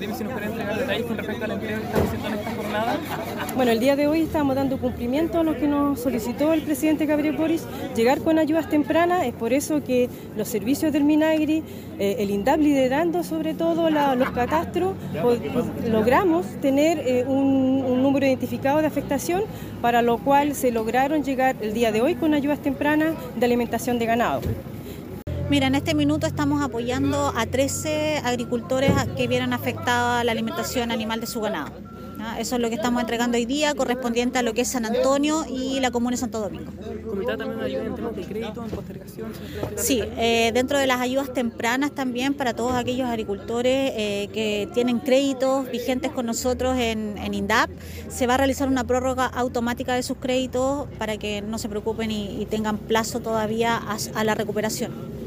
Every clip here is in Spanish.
si nos pueden entregar detalles con respecto al empleo que están haciendo en esta jornada. Bueno, el día de hoy estamos dando cumplimiento a lo que nos solicitó el presidente Gabriel Boris, llegar con ayudas tempranas. Es por eso que los servicios del Minagri, eh, el INDAP liderando sobre todo los catastros, pues, logramos tener eh, un número identificado de afectación, para lo cual se lograron llegar el día de hoy con ayudas tempranas de alimentación de ganado. Mira, en este minuto estamos apoyando a 13 agricultores que vieron afectada la alimentación animal de su ganado. Eso es lo que estamos entregando hoy día, correspondiente a lo que es San Antonio y la comuna de Santo Domingo. ¿Comentaba también ayuda en temas de crédito, en postergación? Sí, eh, dentro de las ayudas tempranas también para todos aquellos agricultores eh, que tienen créditos vigentes con nosotros en, INDAP, se va a realizar una prórroga automática de sus créditos para que no se preocupen y, tengan plazo todavía a la recuperación.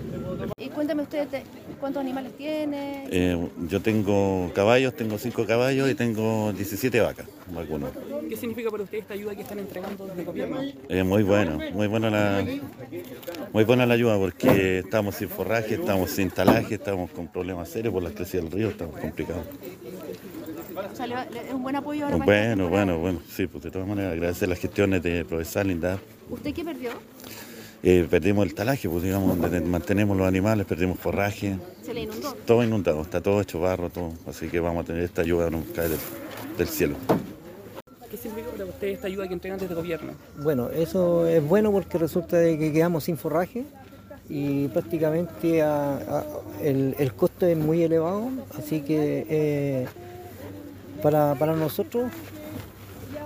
Cuéntame usted cuántos animales tiene. Eh, yo tengo caballos, tengo cinco caballos y tengo 17 vacas, algunos. ¿Qué significa para usted esta ayuda que están entregando desde el gobierno? Eh, muy bueno, muy buena la, muy buena la ayuda porque estamos sin forraje, estamos sin talaje, estamos con problemas serios por la crecida del río, estamos complicados. ¿Es un buen apoyo ahora Bueno, bueno, bueno, sí, pues de todas maneras, agradecer las gestiones de Profesor Linda. ¿Usted qué perdió? Eh, perdimos el talaje, pues digamos, donde mantenemos los animales, perdimos forraje. ¿Se le inundó? Todo inundado, está todo hecho barro, todo. Así que vamos a tener esta ayuda, no cae del, cielo. ¿Qué significa para usted esta ayuda que entregan desde el gobierno? Bueno, eso es bueno porque resulta de que quedamos sin forraje y prácticamente el, costo es muy elevado, así que eh, para, nosotros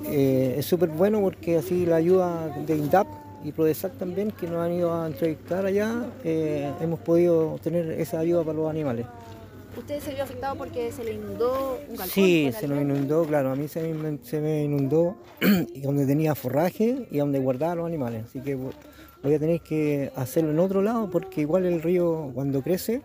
eh, es súper bueno porque así la ayuda de INDAP y PRODESAC también, que nos han ido a entrevistar allá, eh, hemos podido tener esa ayuda para los animales. ¿Usted se vio afectado porque se le inundó un galpón? Sí, se nos inundó, claro, a mí se me, se me inundó donde tenía forraje y donde guardaba los animales, así que voy a tener que hacerlo en otro lado porque igual el río cuando crece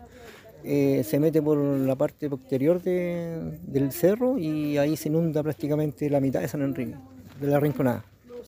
eh, se mete por la parte posterior del cerro y ahí se inunda prácticamente la mitad de San Enrique, de la Rinconada.